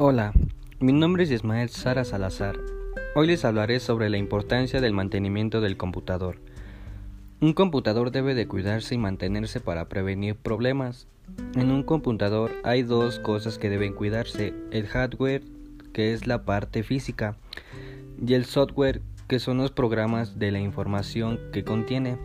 Hola, mi nombre es Ismael Sara Salazar. Hoy les hablaré sobre la importancia del mantenimiento del computador. Un computador debe de cuidarse y mantenerse para prevenir problemas. En un computador hay dos cosas que deben cuidarse, el hardware, que es la parte física, y el software, que son los programas de la información que contiene.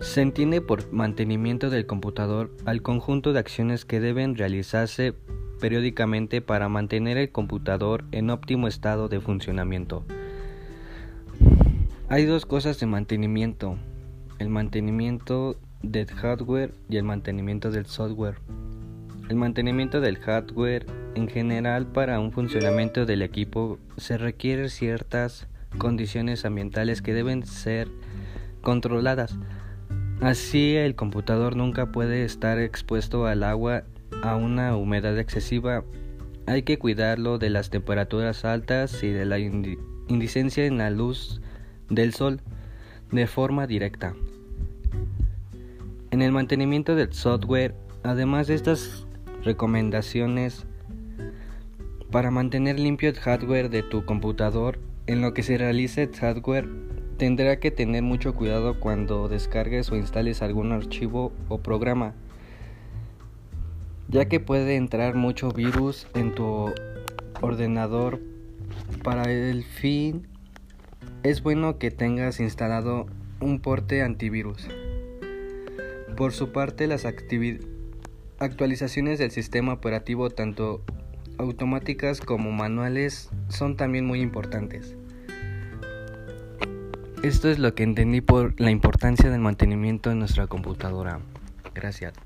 Se entiende por mantenimiento del computador al conjunto de acciones que deben realizarse periódicamente para mantener el computador en óptimo estado de funcionamiento. Hay dos cosas de mantenimiento, el mantenimiento del hardware y el mantenimiento del software. El mantenimiento del hardware en general para un funcionamiento del equipo se requiere ciertas condiciones ambientales que deben ser controladas. Así el computador nunca puede estar expuesto al agua a una humedad excesiva, hay que cuidarlo de las temperaturas altas y de la indicencia en la luz del sol de forma directa. En el mantenimiento del software, además de estas recomendaciones para mantener limpio el hardware de tu computador, en lo que se realice el hardware, tendrá que tener mucho cuidado cuando descargues o instales algún archivo o programa ya que puede entrar mucho virus en tu ordenador. Para el fin es bueno que tengas instalado un porte antivirus. Por su parte, las actualizaciones del sistema operativo, tanto automáticas como manuales, son también muy importantes. Esto es lo que entendí por la importancia del mantenimiento de nuestra computadora. Gracias.